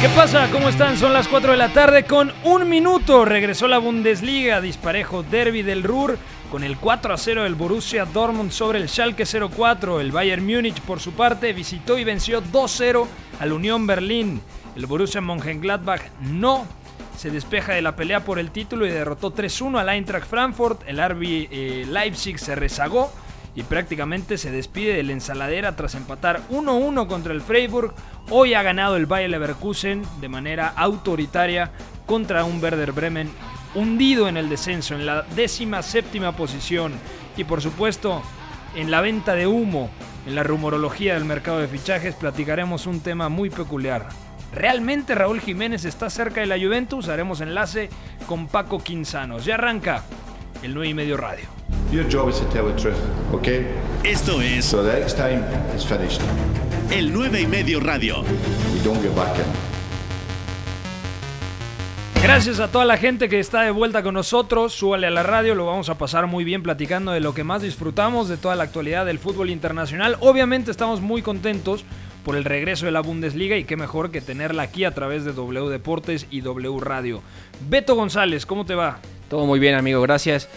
¿Qué pasa? ¿Cómo están? Son las 4 de la tarde con un minuto. Regresó la Bundesliga, disparejo derby del Ruhr con el 4 a 0 del Borussia Dortmund sobre el Schalke 04. El Bayern Múnich, por su parte, visitó y venció 2-0 al Unión Berlín. El Borussia Mönchengladbach no se despeja de la pelea por el título y derrotó 3-1 al Eintracht Frankfurt. El RB eh, Leipzig se rezagó y prácticamente se despide de la ensaladera tras empatar 1-1 contra el Freiburg. Hoy ha ganado el Bayer Leverkusen de manera autoritaria contra un Werder Bremen hundido en el descenso, en la décima séptima posición. Y por supuesto, en la venta de humo, en la rumorología del mercado de fichajes, platicaremos un tema muy peculiar. ¿Realmente Raúl Jiménez está cerca de la Juventus? Haremos enlace con Paco Quinzanos. Ya arranca el 9 y medio radio. Your job is to tell the truth, okay? Esto es So the next time is finished. el 9 y medio radio. We don't get back in. Gracias a toda la gente que está de vuelta con nosotros. Súbale a la radio, lo vamos a pasar muy bien platicando de lo que más disfrutamos de toda la actualidad del fútbol internacional. Obviamente estamos muy contentos por el regreso de la Bundesliga y qué mejor que tenerla aquí a través de W Deportes y W Radio. Beto González, ¿cómo te va? Todo muy bien, amigo, gracias.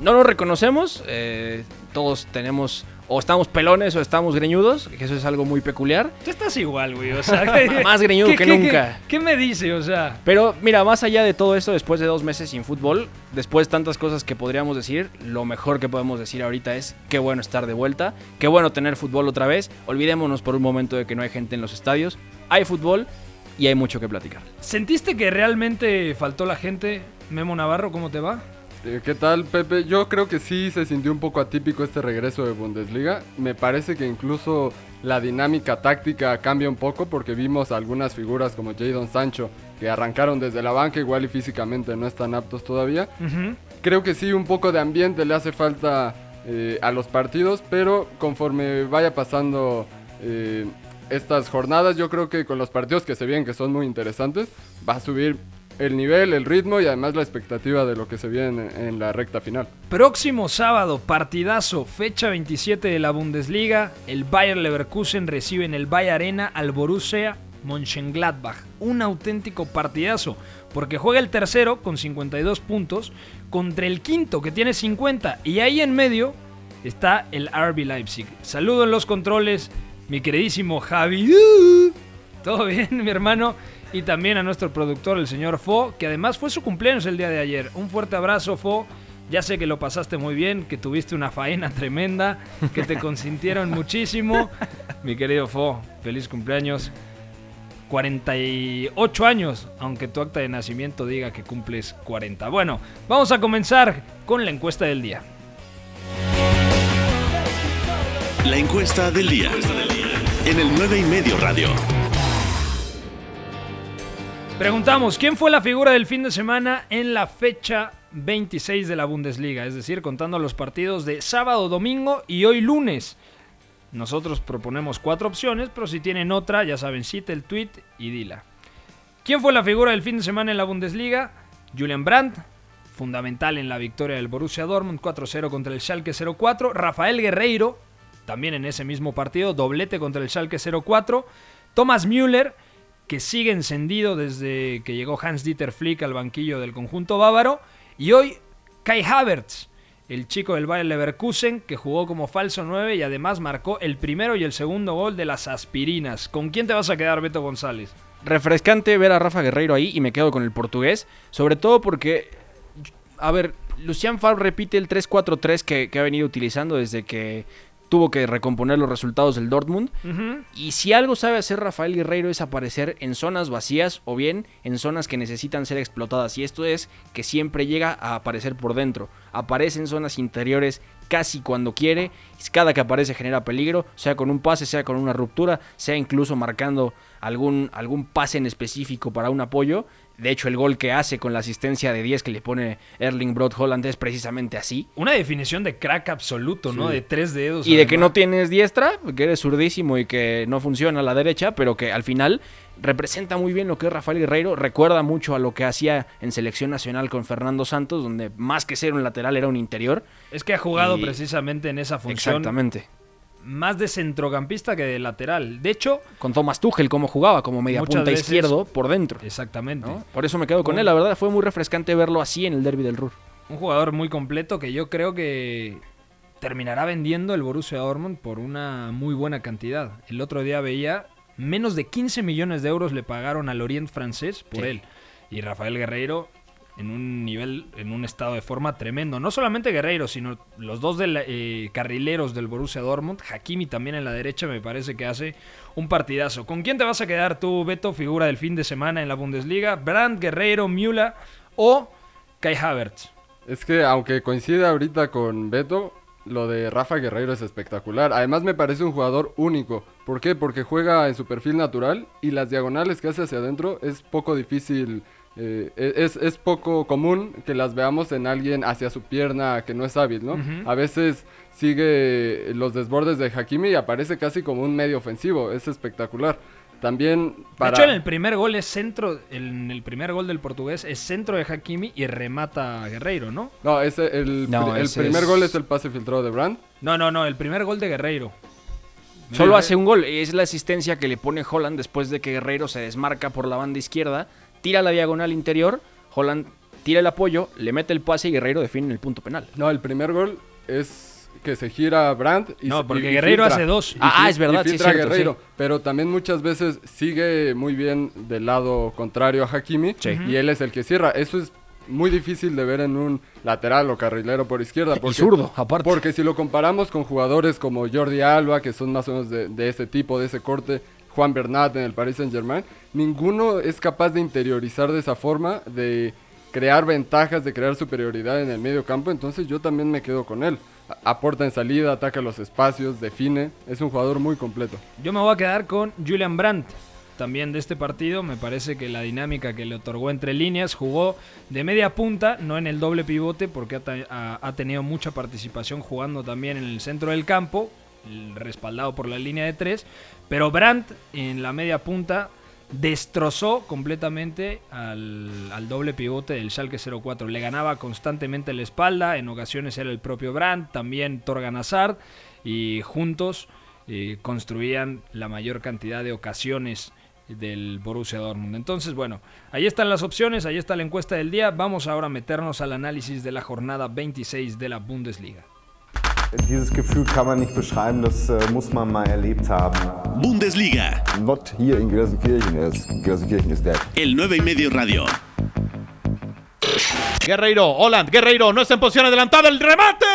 No nos reconocemos, eh, todos tenemos, o estamos pelones o estamos greñudos, que eso es algo muy peculiar. Tú estás igual, güey. O sea, Más greñudo ¿qué- que nunca. ¿qué, qué me dice? O sea, Pero mira, más allá de todo esto, después de dos meses sin fútbol, después de tantas cosas que podríamos decir, lo mejor que podemos decir ahorita es qué bueno estar de vuelta, qué bueno tener fútbol otra vez. Olvidémonos por un momento de que no hay gente en los estadios, hay fútbol y hay mucho que platicar. ¿sentiste que realmente faltó la gente? Memo Navarro, ¿cómo te va? Eh, ¿Qué tal, Pepe? Yo creo que sí se sintió un poco atípico este regreso de Bundesliga. Me parece que incluso la dinámica táctica cambia un poco porque vimos algunas figuras como Jadon Sancho que arrancaron desde la banca igual y físicamente no están aptos todavía. Creo que sí, un poco de ambiente le hace falta eh, a los partidos, pero conforme vaya pasando eh, estas jornadas, yo creo que con los partidos que se vienen, que son muy interesantes, va a subir el nivel, el ritmo y además la expectativa de lo que se viene en, la recta final. Próximo sábado, partidazo, fecha 27 de la Bundesliga. El Bayer Leverkusen recibe en el Bayer Arena al Borussia Mönchengladbach. Un auténtico partidazo, porque juega el tercero con 52 puntos contra el quinto que tiene 50 y ahí en medio está el RB Leipzig. Saludo en los controles, mi queridísimo Javi. Todo bien, mi hermano. Y también a nuestro productor, el señor Fo, que además fue su cumpleaños el día de ayer. Un fuerte abrazo, Fo. Ya sé que lo pasaste muy bien, que tuviste una faena tremenda, que te consintieron muchísimo. Mi querido Fo, feliz cumpleaños. 48 años, aunque tu acta de nacimiento diga que cumples 40. Bueno, vamos a comenzar con la encuesta del día. La encuesta del día. En el 9 y medio radio. Preguntamos, ¿quién fue la figura del fin de semana en la fecha 26 de la Bundesliga? Es decir, contando los partidos de sábado, domingo y hoy lunes. Nosotros proponemos cuatro opciones, pero si tienen otra, ya saben, cita el tweet y dila. ¿Quién fue la figura del fin de semana en la Bundesliga? Julian Brandt, fundamental en la victoria del Borussia Dortmund 4-0 contra el Schalke 04. Rafael Guerreiro, también en ese mismo partido, doblete contra el Schalke 04. Thomas Müller, que sigue encendido desde que llegó Hans-Dieter Flick al banquillo del conjunto bávaro. Y hoy Kai Havertz, el chico del Bayer Leverkusen, que jugó como falso 9 y además marcó el primero y el segundo gol de las aspirinas. ¿Con quién te vas a quedar, Beto González? refrescante ver a Rafa Guerreiro ahí y me quedo con el portugués, sobre todo porque, a ver, Lucian Favre repite el 3-4-3 que, que ha venido utilizando desde que tuvo que recomponer los resultados del Dortmund. Y si algo sabe hacer Rafael Guerreiro es aparecer en zonas vacías o bien en zonas que necesitan ser explotadas. Y esto es que siempre llega a aparecer por dentro. Aparece en zonas interiores casi cuando quiere. Cada que aparece genera peligro, sea con un pase, sea con una ruptura, sea incluso marcando algún, algún pase en específico para un apoyo. De hecho, el gol que hace con la asistencia de 10 que le pone Erling Broad Holland es precisamente así. Una definición de crack absoluto, ¿no? De tres dedos. Y de que no tienes diestra, que eres zurdísimo y que no funciona a la derecha, pero que al final representa muy bien lo que es Rafael Guerreiro. Recuerda mucho a lo que hacía en selección nacional con Fernando Santos, donde más que ser un lateral era un interior. Es que ha jugado Y- precisamente en esa función Exactamente. Más de centrocampista que de lateral. De hecho, Con Thomas Tuchel, cómo jugaba como media punta veces- izquierdo por dentro. exactamente. ¿no? Por eso me quedo con él. La verdad fue muy refrescante verlo así en el derby del Ruhr. Un jugador muy completo que yo creo que terminará vendiendo el Borussia Dortmund por una muy buena cantidad. El otro día veía menos de 15 millones de euros le pagaron al Orient francés por Sí. él. Y Rafael Guerreiro en un nivel, en un estado de forma tremendo. No solamente Guerreiro, sino los dos eh, carrileros del Borussia Dortmund. Hakimi también en la derecha me parece que hace un partidazo. ¿Con quién te vas a quedar tú, Beto, figura del fin de semana en la Bundesliga? ¿Brandt, Guerreiro, Müller o Kai Havertz? Es que aunque coincide ahorita con Beto, lo de Rafa Guerreiro es espectacular. Además me parece un jugador único. ¿Por qué? Porque juega en su perfil natural y las diagonales que hace hacia adentro es poco difícil. Eh, es, es poco común que las veamos en alguien hacia su pierna que no es hábil, ¿no? A veces sigue los desbordes de Hakimi y aparece casi como un medio ofensivo. Es espectacular. También para... De hecho, en el primer gol es centro, en el primer gol del portugués es centro de Hakimi y remata a Guerreiro, ¿no? No, ese, el, No, pri- el ese primer es- gol es el pase filtrado de Brand. No, no, no, el primer gol de Guerreiro. Solo hace un gol. Es la asistencia que le pone Holland después de que Guerreiro se desmarca por la banda izquierda, tira la diagonal interior, Holland tira el apoyo, le mete el pase y Guerreiro define en el punto penal. No, el primer gol es que se gira Brandt y No, se- porque y- Guerreiro filtra. hace dos. Y Ah, ah, es verdad, y sí, cierto, Guerreiro, sí. pero también muchas veces sigue muy bien del lado contrario a Hakimi Sí. y él es el que cierra. Eso es muy difícil de ver en un lateral o carrilero por izquierda. Y Porque, zurdo, aparte. Porque si lo comparamos con jugadores como Jordi Alba, que son más o menos de, de ese tipo, de ese corte, Juan Bernat en el Paris Saint Germain, ninguno es capaz de interiorizar de esa forma, de crear ventajas, de crear superioridad en el medio campo. Entonces yo también me quedo con él. Aporta en salida, ataca los espacios, define. Es un jugador muy completo. Yo me voy a quedar con Julian Brandt. También de este partido, me parece que la dinámica que le otorgó entre líneas jugó de media punta, no en el doble pivote, porque ha, ha- tenido mucha participación jugando también en el centro del campo, respaldado por la línea de tres. Pero Brandt en la media punta destrozó completamente al, doble pivote del Schalke 04. Le ganaba constantemente la espalda, en ocasiones era el propio Brandt, también Torgan Hazard, y juntos eh, construían la mayor cantidad de ocasiones del Borussia Dortmund. Entonces, bueno, ahí están las opciones, ahí está la encuesta del día. Vamos ahora a meternos al análisis de la jornada 26 de la Bundesliga. Dieses Gefühl kann man nicht beschreiben, das äh, muss man mal erlebt haben. Bundesliga, Not here in Gelsenkirchen. Yes, Gelsenkirchen is dead. el 9 y medio radio. Guerreiro, Holland, Guerreiro, no está en posición adelantada, el remate.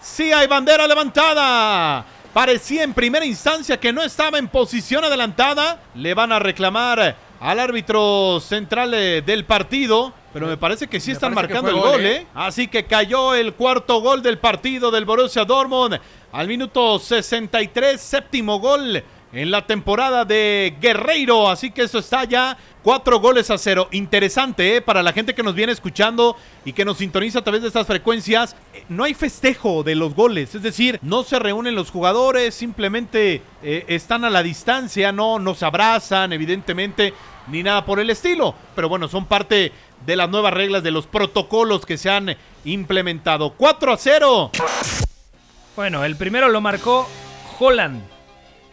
Sí hay bandera levantada. Parecía en primera instancia que no estaba en posición adelantada. Le van a reclamar al árbitro central eh, del partido. Pero me parece que sí Me están marcando el gol, gol, ¿eh? Así que cayó el cuarto gol del partido del Borussia Dortmund. Al minuto 63, séptimo gol en la temporada de Guerreiro. Así que eso está ya cuatro goles a cero. Interesante, ¿eh? Para la gente que nos viene escuchando y que nos sintoniza a través de estas frecuencias. eh, No hay festejo de los goles. Es decir, no se reúnen los jugadores, simplemente eh, están a la distancia, no, no se abrazan, evidentemente, ni nada por el estilo. Pero bueno, son parte de las nuevas reglas, de los protocolos que se han implementado. 4 a 0. Bueno, el primero lo marcó Holland,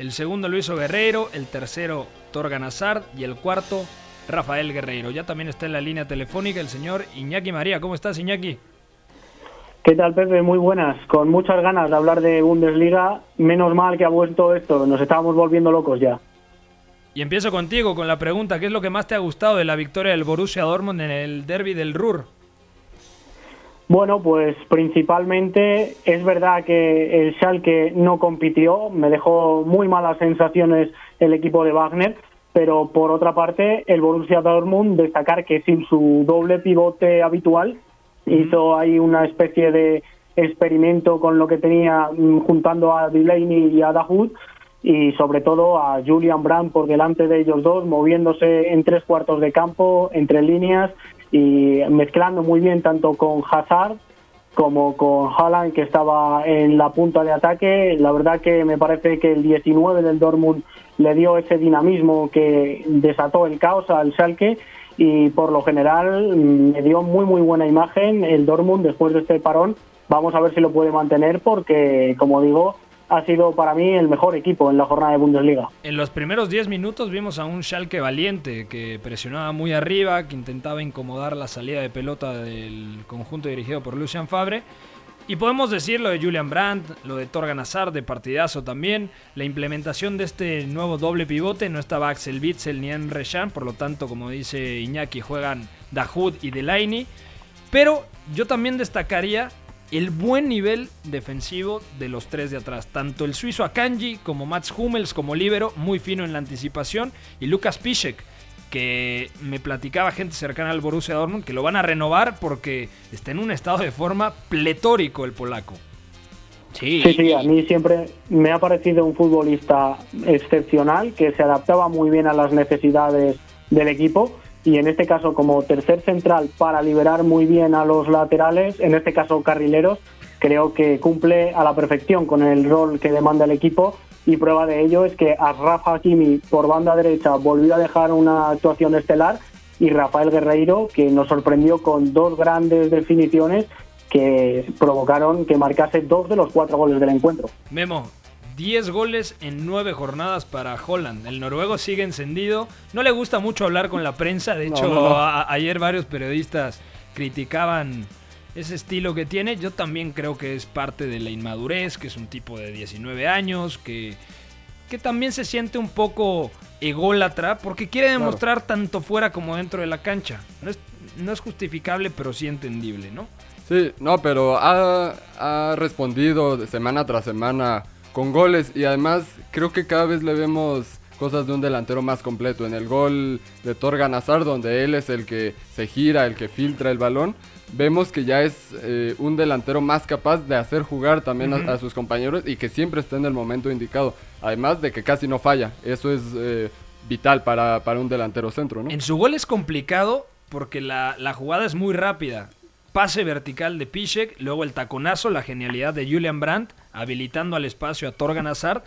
el segundo lo hizo Guerreiro, el tercero Torgan Hazard y el cuarto Rafael Guerreiro. Ya también está en la línea telefónica el señor Iñaki María. ¿Cómo estás, Iñaki? ¿Qué tal, Pepe? Muy buenas. Con muchas ganas de hablar de Bundesliga. Menos mal que ha vuelto esto. Nos estábamos volviendo locos ya. Y empiezo contigo con la pregunta, ¿qué es lo que más te ha gustado de la victoria del Borussia Dortmund en el derby del Ruhr? Bueno, pues principalmente es verdad que el Schalke no compitió, me dejó muy malas sensaciones el equipo de Wagner, pero por otra parte el Borussia Dortmund destacar que sin su doble pivote habitual hizo ahí una especie de experimento con lo que tenía mm, juntando a Delaney y a Dahoud y sobre todo a Julian Brandt por delante de ellos dos, moviéndose en tres cuartos de campo, entre líneas y mezclando muy bien tanto con Hazard como con Haaland que estaba en la punta de ataque. La verdad que me parece que el 19 del Dortmund le dio ese dinamismo que desató el caos al Schalke y por lo general me dio muy muy buena imagen el Dortmund después de este parón. Vamos a ver si lo puede mantener porque, como digo, ha sido para mí el mejor equipo en la jornada de Bundesliga. En los primeros 10 minutos vimos a un Schalke valiente que presionaba muy arriba, que intentaba incomodar la salida de pelota del conjunto dirigido por Lucian Fabre. Y podemos decir lo de Julian Brandt, lo de Torgan Hazard de partidazo también, la implementación de este nuevo doble pivote, no estaba Axel Witzel ni Emre Can, por lo tanto, como dice Iñaki, juegan Dahoud y Delaney. Pero yo también destacaría el buen nivel defensivo de los tres de atrás. Tanto el suizo Akanji como Mats Hummels como Libero, muy fino en la anticipación. Y Lucas Piszek, que me platicaba gente cercana al Borussia Dortmund que lo van a renovar porque está en un estado de forma pletórico el polaco. Sí. sí, sí, a mí siempre me ha parecido un futbolista excepcional que se adaptaba muy bien a las necesidades del equipo y en este caso como tercer central para liberar muy bien a los laterales, en este caso carrileros, creo que cumple a la perfección con el rol que demanda el equipo y prueba de ello es que a Rafa Hakimi por banda derecha volvió a dejar una actuación estelar y Rafael Guerreiro que nos sorprendió con dos grandes definiciones que provocaron que marcase dos de los cuatro goles del encuentro. Memo, 10 goles en 9 jornadas para Holland. El noruego sigue encendido. No le gusta mucho hablar con la prensa. De hecho, ayer varios periodistas criticaban ese estilo que tiene. Yo también creo que es parte de la inmadurez, que es un tipo de 19 años, que, que también se siente un poco ególatra porque quiere demostrar tanto fuera como dentro de la cancha. No es, no es justificable, pero sí entendible, ¿no? Sí, no, pero ha, ha respondido semana tras semana con goles y además creo que cada vez le vemos cosas de un delantero más completo. En el gol de Torgan Hazard, donde él es el que se gira, el que filtra el balón, vemos que ya es eh, un delantero más capaz de hacer jugar también a, sus compañeros y que siempre está en el momento indicado. Además de que casi no falla. Eso es eh, vital para, para, un delantero centro. ¿no? En su gol es complicado porque la, la jugada es muy rápida pase vertical de Piszek, luego el taconazo, la genialidad de Julian Brandt, habilitando al espacio a Torgan Hazard.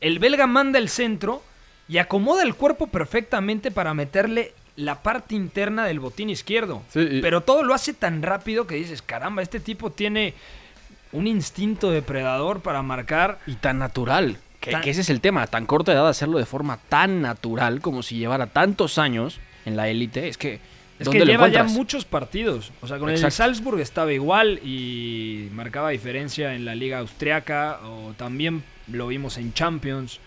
El belga manda el centro y acomoda el cuerpo perfectamente para meterle la parte interna del botín izquierdo. Pero todo lo hace tan rápido que dices, caramba, este tipo tiene un instinto depredador para marcar. Y tan natural. Que, que, ese es el tema, tan corta edad hacerlo de forma tan natural como si llevara tantos años en la élite. Es que es que lleva ya muchos partidos. O sea, con el Salzburg estaba igual y marcaba diferencia en la liga austriaca o también lo vimos en Champions.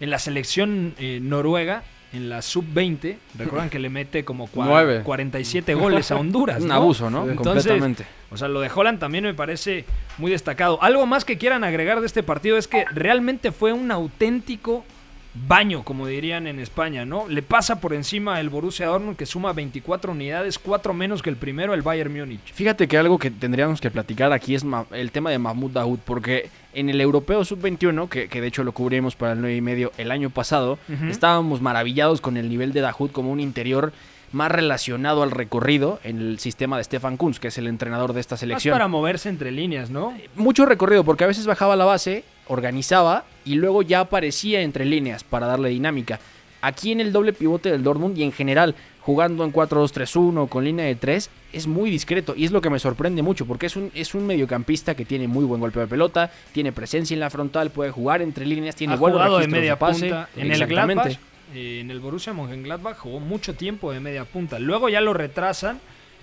En la selección eh, noruega, en la sub-20, recuerdan que le mete como 47 goles a Honduras. Un abuso, ¿no? Completamente. O sea, lo de Holland también me parece muy destacado. Algo más que quieran agregar de este partido es que realmente fue un auténtico baño, como dirían en España, ¿no? Le pasa por encima el Borussia Dortmund que suma 24 unidades, 4 menos que el primero, el Bayern Múnich. Fíjate que algo que tendríamos que platicar aquí es el tema de Mahmoud Dahoud, porque en el Europeo Sub-21, que, de hecho lo cubrimos para el 9 y medio el año pasado, estábamos maravillados con el nivel de Dahoud como un interior más relacionado al recorrido en el sistema de Stefan Kunz, que es el entrenador de esta selección. Más para moverse entre líneas, ¿no? Mucho recorrido, porque a veces bajaba la base organizaba y luego ya aparecía entre líneas para darle dinámica. Aquí en el doble pivote del Dortmund y en general jugando en 4-2-3-1 con línea de 3 es muy discreto y es lo que me sorprende mucho porque es un, es un mediocampista que tiene muy buen golpe de pelota, tiene presencia en la frontal, puede jugar entre líneas, tiene buen jugado de media punta en el Gladbach, eh, en el Borussia Mönchengladbach jugó mucho tiempo de media punta. Luego ya lo retrasan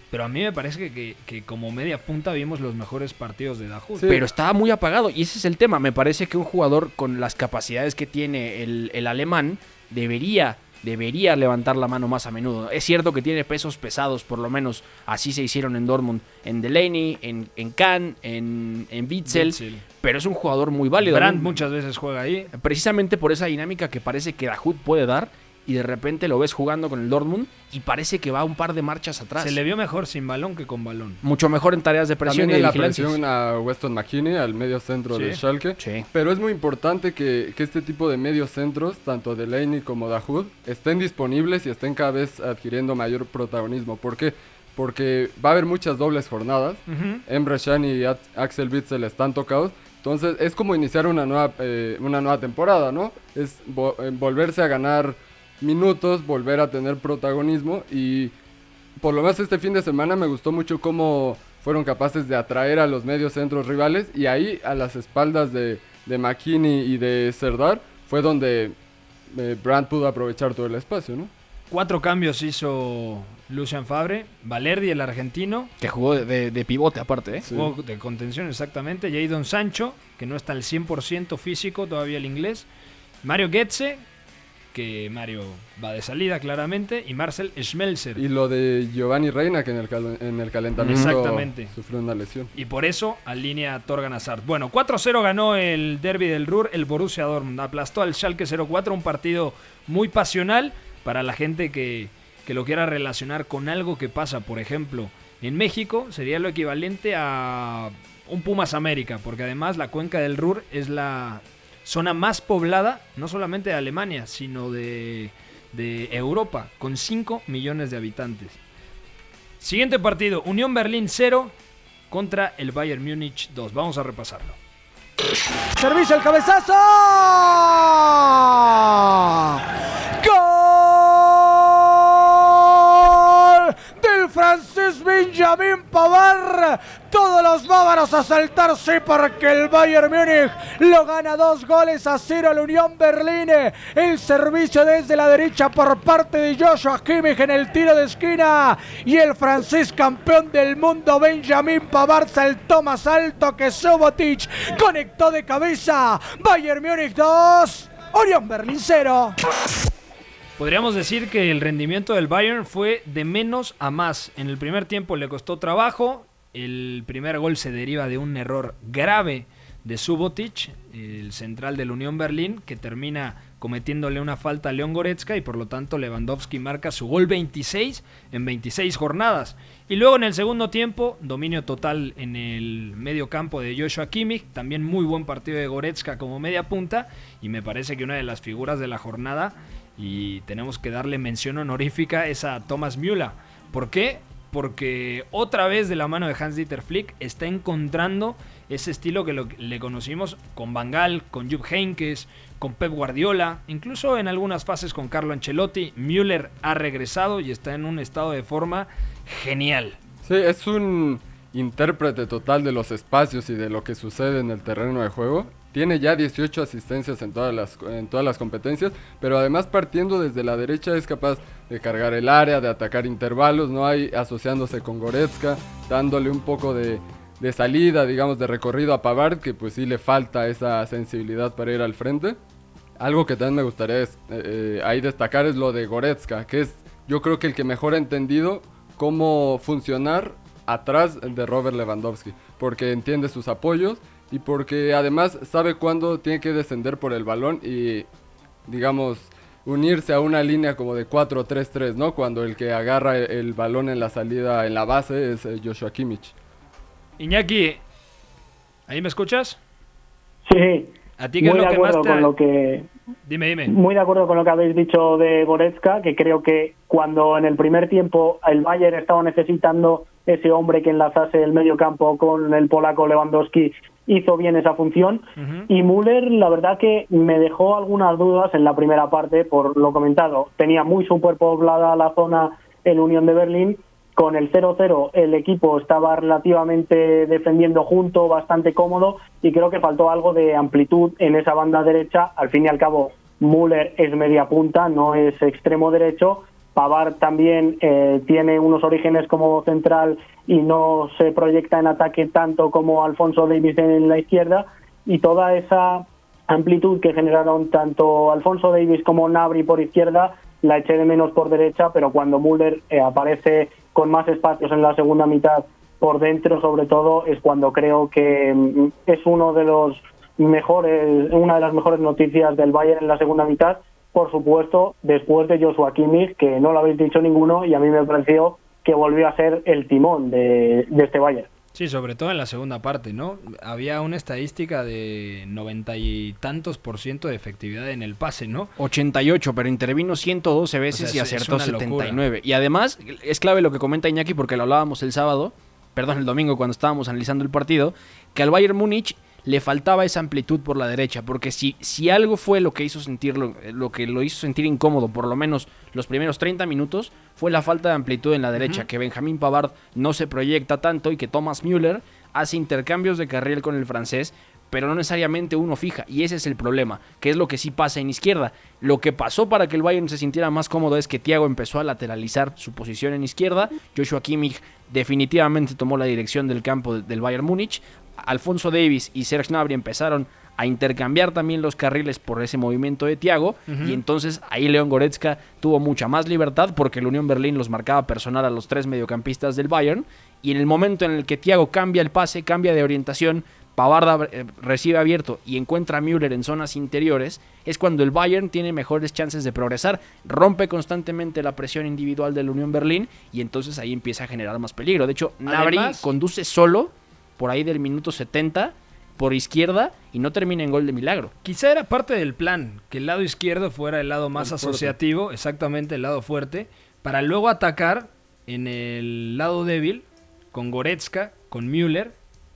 pero a mí me parece que, como media punta vimos los mejores partidos de Dahoud. Pero estaba muy apagado y ese es el tema. Me parece que un jugador con las capacidades que tiene el, alemán debería debería levantar la mano más a menudo. Es cierto que tiene pesos pesados, por lo menos así se hicieron en Dortmund, en Delaney, en, en Kahn, en, en Witzel, Witzel. pero es un jugador muy válido. Brandt muchas veces juega ahí. Precisamente por esa dinámica que parece que Dahoud puede dar y de repente lo ves jugando con el Dortmund y parece que va un par de marchas atrás. Se le vio mejor sin balón que con balón. Mucho mejor en tareas de presión También y de la presión a Weston McKinney, al medio centro Sí. de Schalke. Sí. Pero es muy importante que, que este tipo de medios centros, tanto Delaney como Dahoud, estén disponibles y estén cada vez adquiriendo mayor protagonismo. ¿Por qué? Porque va a haber muchas dobles jornadas. Ujú. Emre Can y At- Axel Witzel están tocados. Entonces es como iniciar una nueva, eh, una nueva temporada, ¿no? Es vo- eh, volverse a ganar minutos, volver a tener protagonismo y por lo menos este fin de semana me gustó mucho cómo fueron capaces de atraer a los medios centros rivales y ahí a las espaldas de, de McKinney y de Serdar fue donde eh, Brandt pudo aprovechar todo el espacio, ¿no? Cuatro cambios hizo Lucian Fabre, Valerdi, el argentino, Que jugó de, de- de pivote aparte, ¿eh? jugó de contención exactamente, Jadon Sancho, que no está al 100% físico todavía el inglés, Mario Goetze, que Mario va de salida claramente, y Marcel Schmelzer. Y lo de Giovanni Reina que en el, cal- en el calentamiento Exactamente. sufrió una lesión. Y por eso alinea a Torgan Hazard. Bueno, 4-0 ganó el derby del Ruhr, el Borussia Dortmund. Aplastó al Schalke 04, un partido muy pasional para la gente que, que lo quiera relacionar con algo que pasa, por ejemplo, en México. Sería lo equivalente a un Pumas América, porque además la cuenca del Ruhr es la zona más poblada, no solamente de Alemania, sino de, de Europa, con 5 millones de habitantes. Siguiente partido, Unión Berlín 0 contra el Bayern Múnich 2. Vamos a repasarlo. Servicio el cabezazo. Gol francés Benjamin Pavard. Todos los bávaros a saltar, sí, porque el Bayern Múnich lo gana dos goles a cero al Unión Berlín. El servicio desde la derecha por parte de Joshua Kimmich en el tiro de esquina. Y el francés campeón del mundo Benjamin Pavard saltó más alto que Subotic. Conectó de cabeza. Bayern Múnich 2. Unión Berlín 0. Podríamos decir que el rendimiento del Bayern fue de menos a más. En el primer tiempo le costó trabajo. El primer gol se deriva de un error grave de Subotic, el central del Unión Berlín, que termina cometiéndole una falta a León Goretzka y por lo tanto Lewandowski marca su gol 26 en 26 jornadas. Y luego en el segundo tiempo, dominio total en el medio campo de Joshua Kimmich, también muy buen partido de Goretzka como media punta y me parece que una de las figuras de la jornada y tenemos que darle mención honorífica es a Thomas Müller. ¿Por qué? Porque otra vez de la mano de Hans-Dieter Flick está encontrando ese estilo que lo- le conocimos con Van Gaal, con Jupp Heynckes, con Pep Guardiola, incluso en algunas fases con Carlo Ancelotti. Müller ha regresado y está en un estado de forma genial. Sí, es un intérprete total de los espacios y de lo que sucede en el terreno de juego. Tiene ya 18 asistencias en todas las, en todas las competencias, pero además partiendo desde la derecha es capaz de cargar el área, de atacar intervalos, no hay asociándose con Goretzka, dándole un poco de, de salida, digamos, de recorrido a Pavard, que pues sí le falta esa sensibilidad para ir al frente. Algo que también me gustaría es, eh, eh, ahí destacar es lo de Goretzka, que es yo creo que el que mejor ha entendido cómo funcionar atrás de Robert Lewandowski, porque entiende sus apoyos y porque además sabe cuándo tiene que descender por el balón y digamos unirse a una línea como de 4-3-3, ¿no? Cuando el que agarra el, el balón en la salida en la base es eh, Joshua Kimmich. Iñaki, ¿ahí me escuchas? Sí, ¿A ti qué es muy lo de que más acuerdo te... con lo que Dime, dime. Muy de acuerdo con lo que habéis dicho de Goretzka, que creo que cuando en el primer tiempo el Bayern estaba necesitando ese hombre que enlazase el medio campo con el polaco Lewandowski, hizo bien esa función. Y Müller, la verdad que me dejó algunas dudas en la primera parte por lo comentado. Tenía muy superpoblada la zona el Unión de Berlín. Con el 0-0 el equipo estaba relativamente defendiendo junto, bastante cómodo y creo que faltó algo de amplitud en esa banda derecha. Al fin y al cabo, Müller es media punta, no es extremo derecho. Pavard también eh, tiene unos orígenes como central y no se proyecta en ataque tanto como Alfonso Davis en la izquierda y toda esa amplitud que generaron tanto Alfonso Davis como Nabri por izquierda la eché de menos por derecha, pero cuando Müller eh, aparece con más espacios en la segunda mitad por dentro, sobre todo, es cuando creo que mm, es uno de los mejores, una de las mejores noticias del Bayern en la segunda mitad. Por supuesto, después de Joshua Kimmich, que no lo habéis dicho ninguno, y a mí me pareció que volvió a ser el timón de, de este Bayern. Sí, sobre todo en la segunda parte, ¿no? Había una estadística de noventa y tantos por ciento de efectividad en el pase, ¿no? 88, pero intervino 112 veces O sea, y acertó una locura. 79. Y además, es clave lo que comenta Iñaki porque lo hablábamos el sábado, perdón, el domingo cuando estábamos analizando el partido, que al Bayern Múnich le faltaba esa amplitud por la derecha, porque si, si algo fue lo que hizo sentirlo, lo que lo hizo sentir incómodo, por lo menos los primeros 30 minutos, fue la falta de amplitud en la derecha, que Benjamín Pavard no se proyecta tanto y que Thomas Müller hace intercambios de carril con el francés, pero no necesariamente uno fija, y ese es el problema, que es lo que sí pasa en izquierda. Lo que pasó para que el Bayern se sintiera más cómodo es que Thiago empezó a lateralizar su posición en izquierda, Joshua Kimmich definitivamente tomó la dirección del campo de- del Bayern Múnich, Alfonso Davis y Serge Gnabry empezaron a intercambiar también los carriles por ese movimiento de Thiago Ujú. y entonces ahí León Goretzka tuvo mucha más libertad porque el Unión Berlín los marcaba personal a los tres mediocampistas del Bayern y en el momento en el que Thiago cambia el pase, cambia de orientación, Pavard eh, recibe abierto y encuentra a Müller en zonas interiores, es cuando el Bayern tiene mejores chances de progresar, rompe constantemente la presión individual del Unión Berlín y entonces ahí empieza a generar más peligro. De hecho, Nabri Además- conduce solo por ahí del minuto 70 por izquierda y no termina en gol de milagro. Quizá era parte del plan, que el lado izquierdo fuera el lado más El fuerte. asociativo, exactamente el lado fuerte, para luego atacar en el lado débil con Goretzka, con Müller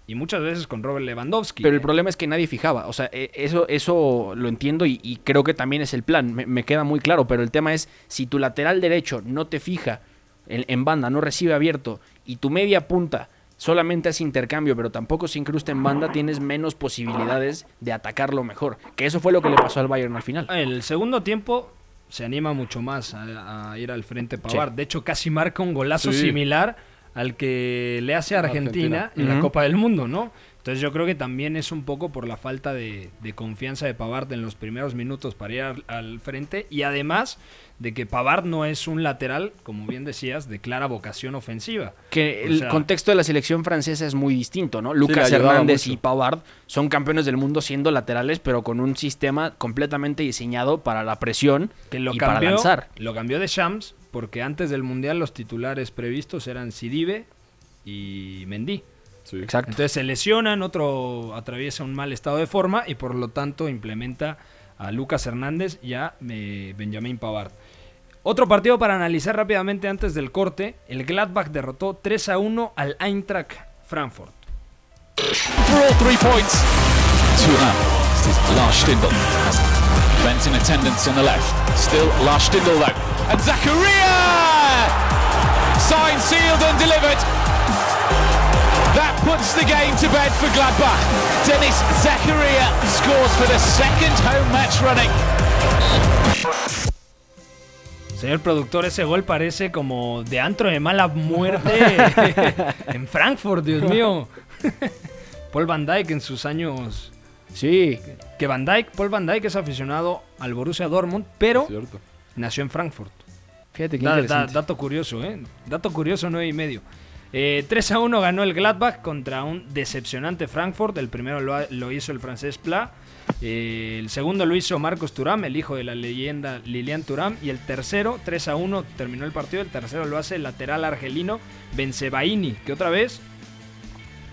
y muchas veces con Robert Lewandowski. Pero el problema es que nadie fijaba. O sea, eh, eso, eso lo entiendo y, y creo que también es el plan. Me, me queda muy claro. Pero el tema es, si tu lateral derecho no te fija en, en banda, no recibe abierto, y tu media punta solamente hace intercambio, pero tampoco se incrusta en banda, tienes menos posibilidades de atacarlo mejor. Que eso fue lo que le pasó al Bayern al final. El segundo tiempo se anima mucho más a, a ir al frente Pavard. De hecho, casi marca un golazo Sí. similar al que le hace a Argentina, Argentina. en la. Copa del Mundo, ¿no? Entonces yo creo que también es un poco por la falta de, de confianza de Pavard en los primeros minutos para ir al, al frente y además de que Pavard no es un lateral, como bien decías, de clara vocación ofensiva. Que O el sea- contexto de la selección francesa es muy distinto, ¿no? Lucas Hernández mucho. y Pavard son campeones del mundo siendo laterales, pero con un sistema completamente diseñado para la presión Que lo y para lanzar. lo cambió de Shams porque antes del Mundial los titulares previstos eran Sidibe y Mendy. Exacto. Entonces se lesionan, otro atraviesa un mal estado de forma y por lo tanto implementa a Lucas Hernández y a eh, Benjamín Pavard. Otro partido para analizar rápidamente antes del corte. El Gladbach derrotó 3 a 1 al Eintracht Frankfurt. three points. 2 0. This is Lars Stindl. Has Bent in attendance on the left. Still Lars Stindl though. And Zachariah! Signed, sealed and delivered. That puts the game to bed for Gladbach. Dennis Zachariah scores for the second home match running. Señor productor, ese gol parece como de antro de mala muerte en Frankfurt, Dios mío. Paul Van Dyke en sus años. Sí. Que Van Dyke, Paul Van Dyke es aficionado al Borussia Dortmund, pero nació en Frankfurt. Fíjate qué Da- da- dato curioso, ¿eh? Dato curioso, 9 y medio. Eh, 3 a 1 ganó el Gladbach contra un decepcionante Frankfurt. El primero lo, hizo el francés Pla. Eh, el segundo lo hizo Marcos Turam, el hijo de la leyenda Lilian Turam. Y el tercero, 3 a 1, terminó el partido. El tercero lo hace el lateral argelino Benzebaini, que otra vez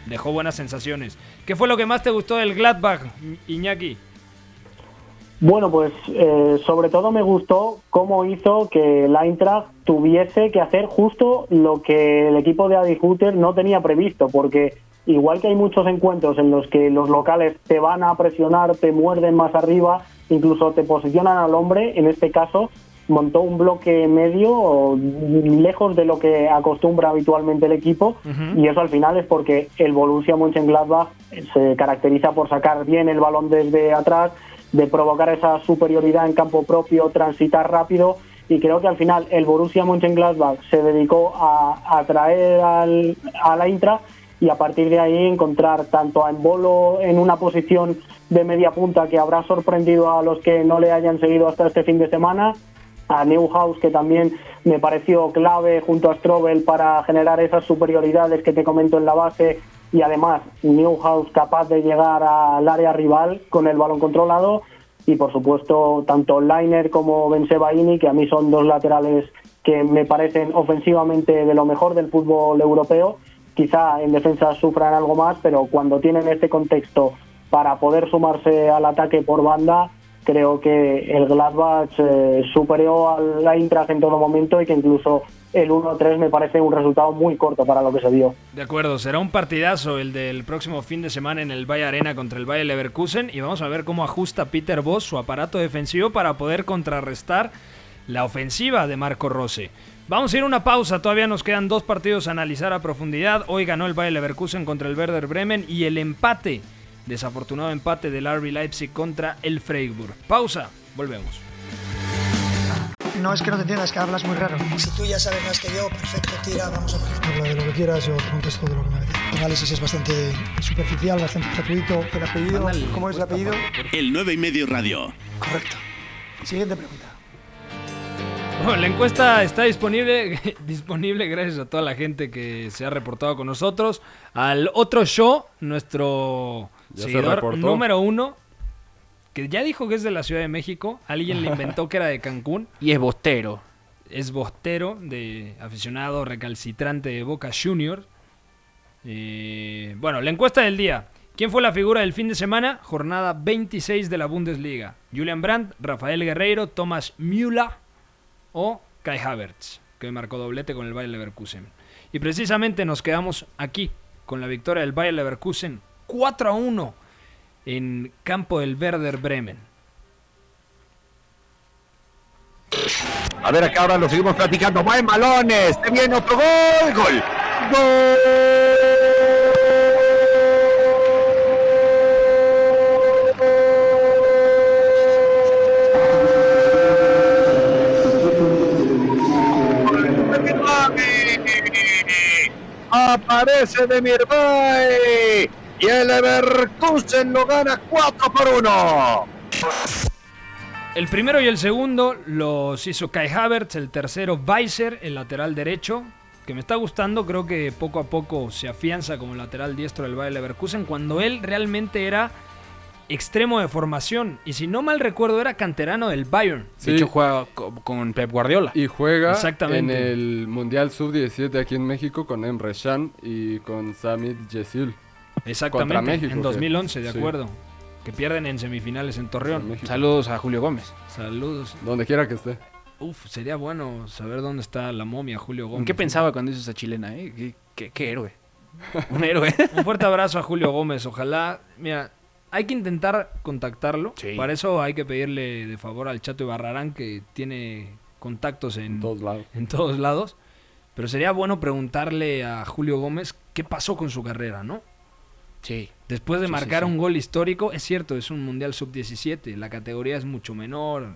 dejó buenas sensaciones. ¿Qué fue lo que más te gustó del Gladbach, Iñaki? Bueno, pues eh, sobre todo me gustó cómo hizo que el Eintracht tuviese que hacer justo lo que el equipo de Adi Hutter no tenía previsto, porque igual que hay muchos encuentros en los que los locales te van a presionar, te muerden más arriba, incluso te posicionan al hombre, en este caso montó un bloque medio lejos de lo que acostumbra habitualmente el equipo y eso al final es porque el Borussia Mönchengladbach se caracteriza por sacar bien el balón desde atrás, de provocar esa superioridad en campo propio, transitar rápido. Y creo que al final el Borussia Mönchengladbach se dedicó a atraer al, al Eintracht y a partir de ahí encontrar tanto a Embolo en una posición de media punta que habrá sorprendido a los que no le hayan seguido hasta este fin de semana, a Neuhaus, que también me pareció clave junto a Strobel para generar esas superioridades que te comento en la base y además Newhouse capaz de llegar al área rival con el balón controlado. Y por supuesto tanto Liner como Bensebaini que a mí son dos laterales que me parecen ofensivamente de lo mejor del fútbol europeo. Quizá en defensa sufran algo más pero cuando tienen este contexto para poder sumarse al ataque por banda creo que el Gladbach eh, superó al Eintracht en todo momento y que incluso el 1-3 me parece un resultado muy corto para lo que se vio. De acuerdo, será un partidazo el del próximo fin de semana en el Bayer Arena contra el Bayer Leverkusen y vamos a ver cómo ajusta Peter Voss su aparato defensivo para poder contrarrestar la ofensiva de Marco Rose. Vamos a ir a una pausa, todavía nos quedan dos partidos a analizar a profundidad. Hoy ganó el Bayer Leverkusen contra el Werder Bremen y el empate, desafortunado empate del RB Leipzig contra el Freiburg. Pausa, volvemos. No es que no te entiendas, es que hablas muy raro. Si tú ya sabes más que yo, perfecto, tira, vamos a ver. Habla de lo que quieras, yo te contesto de lo que me dices. El análisis es bastante superficial, bastante gratuito. El apellido, ¿cómo es el apellido? El 9 y medio radio. Correcto. Siguiente pregunta. Bueno, la encuesta está disponible, disponible gracias a toda la gente que se ha reportado con nosotros. Al otro show, nuestro se seguidor número uno, que ya dijo que es de la Ciudad de México. Alguien le inventó que era de Cancún. Y es bostero. Es bostero, de aficionado recalcitrante de Boca Juniors. Eh, bueno, la encuesta del día. ¿Quién fue la figura del fin de semana? Jornada 26 de la Bundesliga. Julian Brandt, Rafael Guerreiro, Thomas Müller o Kai Havertz, que marcó doblete con el Bayer Leverkusen. Y precisamente nos quedamos aquí con la victoria del Bayer Leverkusen 4 a 1 en campo del Werder Bremen. A ver, acá ahora lo seguimos platicando. Buen balones. Se viene otro gol. Gol. Aparece de Mirbay. Y el Leverkusen lo gana 4 por 1. El primero y el segundo los hizo Kai Havertz, el tercero Weiser, el lateral derecho, que me está gustando, creo que poco a poco se afianza como lateral diestro del Bayer Leverkusen, cuando él realmente era extremo de formación, y si no mal recuerdo era canterano del Bayern. De hecho, juega co- con Pep Guardiola. Y juega Exactamente. en el Mundial Sub-17 aquí en México con Emre Can y con Samit Yesil. Exactamente, Contra México, en que- 2011, de sí. acuerdo. Que pierden en semifinales en Torreón. Saludos a Julio Gómez. Saludos. Donde quiera que esté. Uf, sería bueno saber dónde está la momia Julio Gómez. ¿En qué pensaba cuando hizo esa chilena, eh? ¿Qué, qué- qué héroe? Un héroe. Un fuerte abrazo a Julio Gómez. Ojalá, mira, hay que intentar contactarlo. Sí. Para eso hay que pedirle de favor al Chato Ibarrarán que tiene contactos en, Todos lados. en todos lados. Pero sería bueno preguntarle a Julio Gómez qué pasó con su carrera, ¿no? Sí. Después de Sí, sí, marcar sí. un gol histórico, es cierto, es un Mundial Sub-17, la categoría es mucho menor.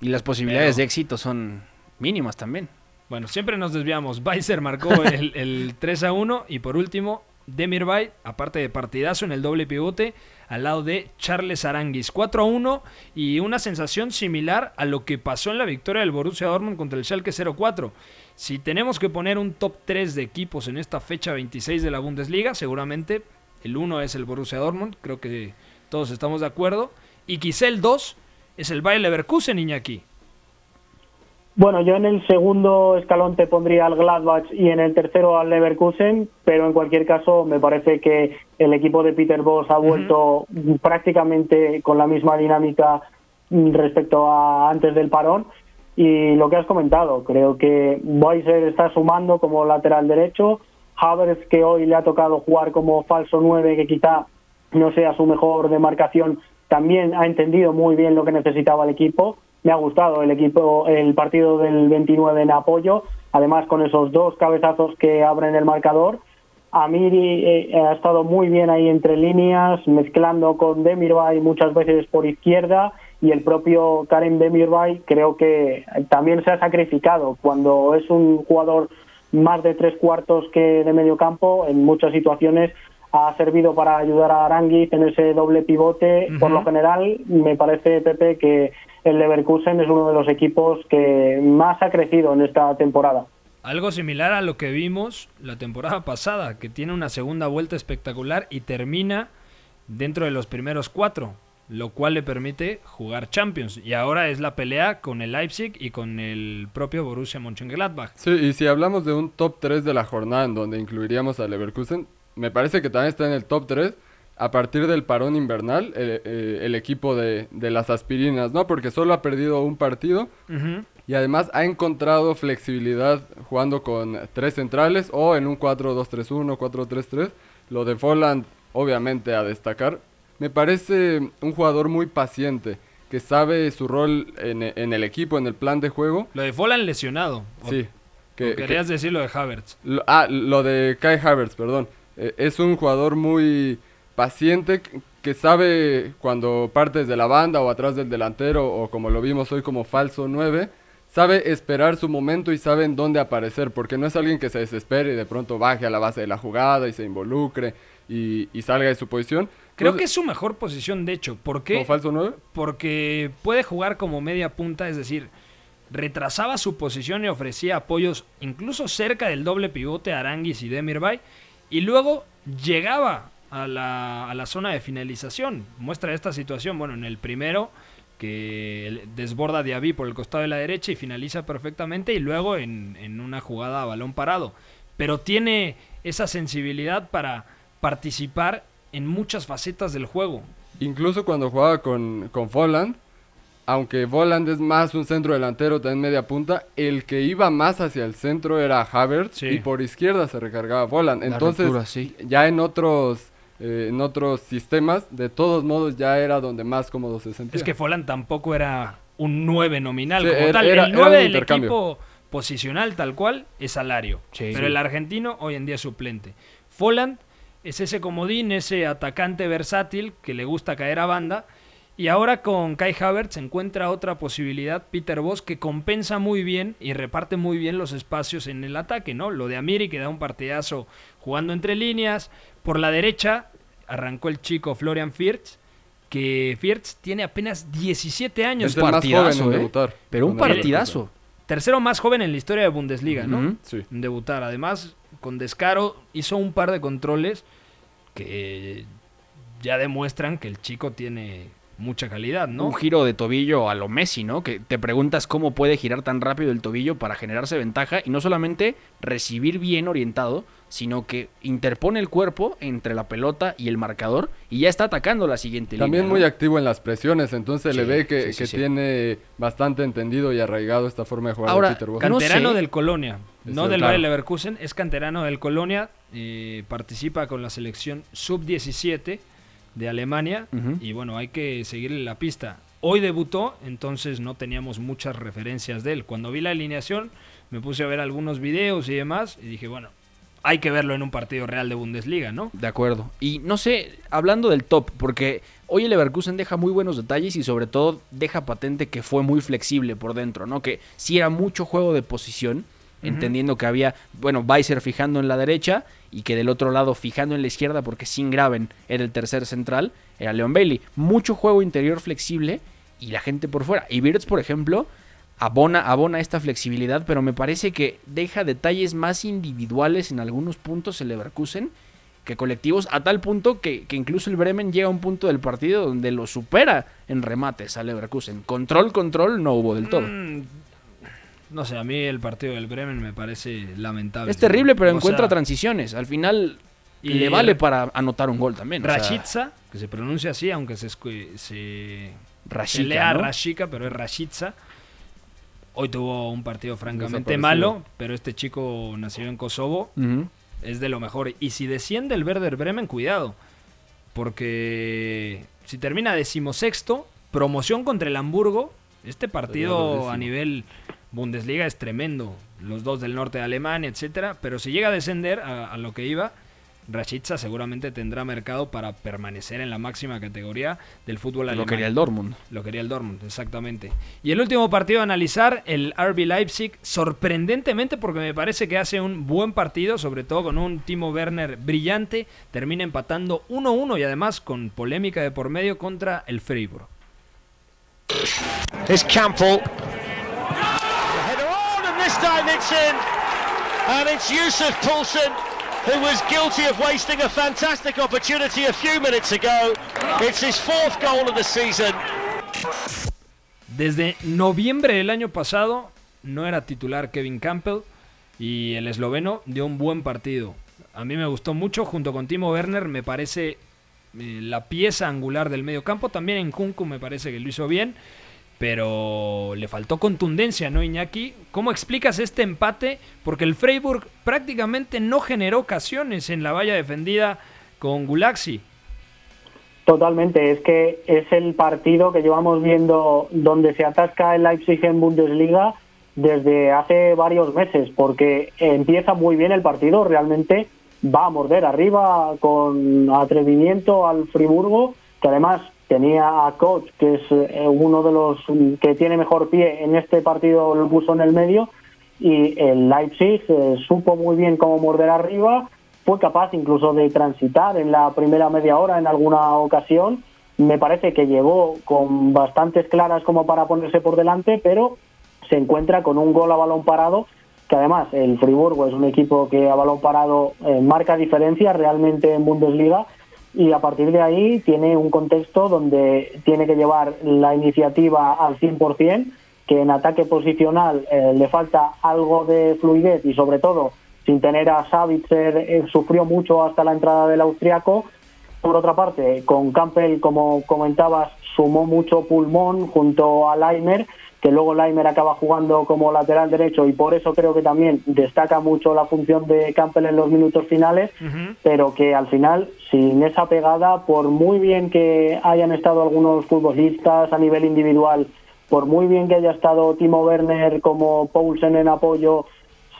Y las posibilidades Pero- de éxito son mínimas también. Bueno, siempre nos desviamos. Weiser marcó el, el 3 a 1 y por último, Demirbay, aparte de partidazo en el doble pivote, al lado de Charles Aranguis. 4 a 1 y una sensación similar a lo que pasó en la victoria del Borussia Dortmund contra el Schalke 04. Si tenemos que poner un top 3 de equipos en esta fecha 26 de la Bundesliga, seguramente el 1 es el Borussia Dortmund, creo que todos estamos de acuerdo, y quizá el 2 es el Bayer Leverkusen, Iñaki. Bueno, yo en el segundo escalón te pondría al Gladbach y en el tercero al Leverkusen, pero en cualquier caso me parece que el equipo de Peter Boss ha vuelto prácticamente con la misma dinámica mm, respecto a antes del parón. Y lo que has comentado, creo que Weiser está sumando como lateral derecho, Havertz que hoy le ha tocado jugar como falso 9, que quizá no sea su mejor demarcación, también ha entendido muy bien lo que necesitaba el equipo. Me ha gustado el equipo, el partido del 29 en apoyo, además con esos dos cabezazos que abren el marcador. Amiri eh, ha estado muy bien ahí entre líneas, mezclando con Demirbay muchas veces por izquierda y el propio Karen Demirbay creo que también se ha sacrificado cuando es un jugador más de tres cuartos que de medio campo en muchas situaciones ha servido para ayudar a Aranguiz en ese doble pivote. Por lo general, me parece, Pepe, que el Leverkusen es uno de los equipos que más ha crecido en esta temporada. Algo similar a lo que vimos la temporada pasada, que tiene una segunda vuelta espectacular y termina dentro de los primeros cuatro, lo cual le permite jugar Champions. Y ahora es la pelea con el Leipzig y con el propio Borussia Mönchengladbach. Sí, y si hablamos de un top 3 de la jornada en donde incluiríamos a Leverkusen, me parece que también está en el top 3 a partir del parón invernal el, eh, el equipo de, de, las aspirinas, ¿no? Porque solo ha perdido un partido uh -huh. y además ha encontrado flexibilidad jugando con tres centrales o en un 4-2-3-1, 4-3-3. Lo de Volland, obviamente, a destacar. Me parece un jugador muy paciente, que sabe su rol en, en el equipo, en el plan de juego. Lo de Volland lesionado. Sí. Que, querías que, decir lo de Havertz. Lo, ah, lo de Kai Havertz, perdón. Eh, es un jugador muy paciente que sabe cuando partes de la banda o atrás del delantero o como lo vimos hoy como falso 9, sabe esperar su momento y sabe en dónde aparecer, porque no es alguien que se desespere y de pronto baje a la base de la jugada y se involucre y, y salga de su posición. Creo que es su mejor posición, de hecho. ¿Por qué? ¿Como falso 9? Porque puede jugar como media punta, es decir, retrasaba su posición y ofrecía apoyos incluso cerca del doble pivote a Aranguis y Demirbay, y luego llegaba a la, a la, zona de finalización. Muestra esta situación, bueno, en el primero que desborda Diaby por el costado de la derecha y finaliza perfectamente y luego en, en, una jugada a balón parado. Pero tiene esa sensibilidad para participar en muchas facetas del juego. Incluso cuando jugaba con, con Volland, aunque Volland es más un centro delantero, también media punta, el que iba más hacia el centro era Havertz sí. y por izquierda se recargaba Volland. Entonces, ruptura, sí. ya en otros eh, en otros sistemas, de todos modos ya era donde más cómodo se sentía. Es que Folland tampoco era un 9 nominal Sí, como era- tal. era- el era 9 un del equipo posicional tal cual es salario. Sí. pero Sí. el argentino hoy en día es suplente. Folland es ese comodín, ese atacante versátil que le gusta caer a banda. Y ahora con Kai Havertz se encuentra otra posibilidad, Peter Boss, que compensa muy bien y reparte muy bien los espacios en el ataque, ¿no? Lo de Amiri, que da un partidazo jugando entre líneas. Por la derecha arrancó el chico Florian Firth, que Firth tiene apenas 17 años. Es partidazo, joven en ¿eh? debutar. Pero un partidazo. Tercero más joven en la historia de Bundesliga, ¿no? Sí. En debutar. Además, con descaro, hizo un par de controles que ya demuestran que el chico tiene mucha calidad, ¿no? Un giro de tobillo a lo Messi, ¿no? Que te preguntas cómo puede girar tan rápido el tobillo para generarse ventaja y no solamente recibir bien orientado, sino que interpone el cuerpo entre la pelota y el marcador y ya está atacando la siguiente También línea. muy ¿no? activo en las presiones, entonces le ve que, sí, sí, que sí. tiene bastante entendido y arraigado esta forma de jugar Ahora, de Peter no Canterano sé. del Colonia, Es no el- del claro. Bayer Leverkusen, es canterano del Colonia, eh, participa con la selección sub-17 de Alemania y bueno, hay que seguirle la pista. Hoy debutó, entonces no teníamos muchas referencias de él. Cuando vi la alineación, me puse a ver algunos videos y demás y dije, bueno, hay que verlo en un partido real de Bundesliga, ¿no? De acuerdo. Y no sé, hablando del top, porque hoy el Leverkusen deja muy buenos detalles y sobre todo deja patente que fue muy flexible por dentro, ¿no? Que sí era mucho juego de posición, entendiendo que había, bueno, Weiser fijando en la derecha y que del otro lado fijando en la izquierda porque sin Graven era el tercer central, era Leon Bailey. Mucho juego interior flexible y la gente por fuera. Y Wirtz, por ejemplo, abona, abona esta flexibilidad, pero me parece que deja detalles más individuales en algunos puntos el Leverkusen que colectivos, a tal punto que, que incluso el Bremen llega a un punto del partido donde lo supera en remates al Leverkusen. Control, control no hubo del todo. Mm, no sé, a mí el partido del Bremen me parece lamentable. es terrible, pero O encuentra sea, transiciones. Al final y le vale para anotar un gol también. o sea, Rashitza, que se pronuncia así, aunque se, se, se Rashica, lea ¿no? Rashika, pero es Rashitza. Hoy tuvo un partido francamente malo, pero este chico nació en Kosovo, es de lo mejor. Y si desciende el Werder Bremen, cuidado, porque si termina decimosexto, promoción contra el Hamburgo, este partido a nivel Bundesliga es tremendo. Los dos del norte de Alemania, etcétera. Pero si llega a descender a, a lo que iba, Rashica seguramente tendrá mercado para permanecer en la máxima categoría del fútbol alemán. Lo quería el Dortmund. Lo quería el Dortmund, exactamente. Y el último partido a analizar, el RB Leipzig, sorprendentemente porque me parece que hace un buen partido, sobre todo con un Timo Werner brillante, termina empatando 1-1 y además con polémica de por medio contra el Freiburg. It's Campbell. And it's Yusuf Poulsen, who was guilty of wasting a fantastic opportunity a few minutes ago. It's his fourth goal of the season. Desde noviembre del año pasado no era titular Kevin Campbell y el esloveno dio un buen partido. A mí me gustó mucho, junto con Timo Werner me parece eh, la pieza angular del medio campo. También en Kunku me parece que lo hizo bien, pero le faltó contundencia, ¿no, Iñaki? ¿Cómo explicas este empate? Porque el Freiburg prácticamente no generó ocasiones en la valla defendida con Gulaxi. Totalmente, es que es el partido que llevamos viendo donde se atasca el Leipzig en Bundesliga desde hace varios meses, porque empieza muy bien el partido, realmente va a morder arriba con atrevimiento al Friburgo, que además tenía a Koch, que es eh, uno de los que tiene mejor pie en este partido, lo puso en el medio, y el Leipzig eh, supo muy bien cómo morder arriba, fue capaz incluso de transitar en la primera media hora en alguna ocasión. Me parece que llegó con bastantes claras como para ponerse por delante, pero se encuentra con un gol a balón parado, que además el Friburgo es un equipo que a balón parado eh, marca diferencias realmente en Bundesliga y a partir de ahí tiene un contexto donde tiene que llevar la iniciativa al 100%, que en ataque posicional eh, le falta algo de fluidez y sobre todo sin tener a Savitzer, eh, sufrió mucho hasta la entrada del austriaco. Por otra parte, con Campbell, como comentabas, sumó mucho pulmón junto a Leimer, que luego Leimer acaba jugando como lateral derecho y por eso creo que también destaca mucho la función de Campbell en los minutos finales, pero que al final, sin esa pegada, por muy bien que hayan estado algunos futbolistas a nivel individual, por muy bien que haya estado Timo Werner como Poulsen en apoyo,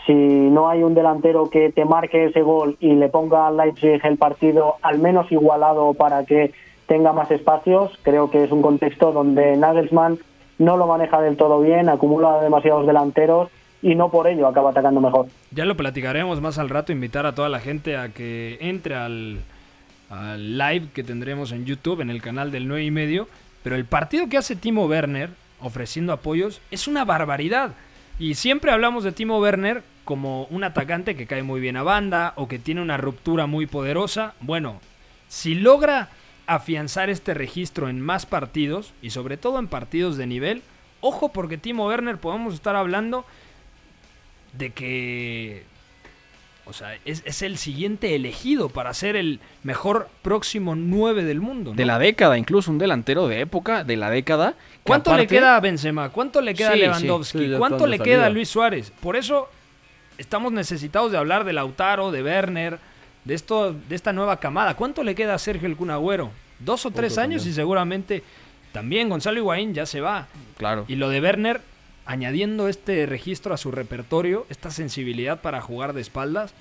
si no hay un delantero que te marque ese gol y le ponga al Leipzig el partido al menos igualado para que tenga más espacios, creo que es un contexto donde Nagelsmann no lo maneja del todo bien, acumula demasiados delanteros y no por ello acaba atacando mejor. Ya lo platicaremos más al rato, invitar a toda la gente a que entre al, al live que tendremos en YouTube, en el canal del 9 y medio, pero el partido que hace Timo Werner ofreciendo apoyos es una barbaridad. Y siempre hablamos de Timo Werner como un atacante que cae muy bien a banda o que tiene una ruptura muy poderosa. Bueno, si logra afianzar este registro en más partidos y sobre todo en partidos de nivel, ojo porque Timo Werner podemos estar hablando de que o sea, es, el siguiente elegido para ser el mejor próximo 9 del mundo. De la década, incluso un delantero de época, de la década. ¿Cuánto le queda a Benzema? ¿Cuánto le queda a Lewandowski? ¿Cuánto le queda a Luis Suárez? Por eso estamos necesitados de hablar de Lautaro, de Werner, de, esto, de esta nueva camada. ¿Cuánto le queda a Sergio el Cunagüero? Dos o tres años y seguramente también Gonzalo Higuaín ya se va. Claro. Y lo de Werner, añadiendo este registro a su repertorio, esta sensibilidad para jugar de espaldas,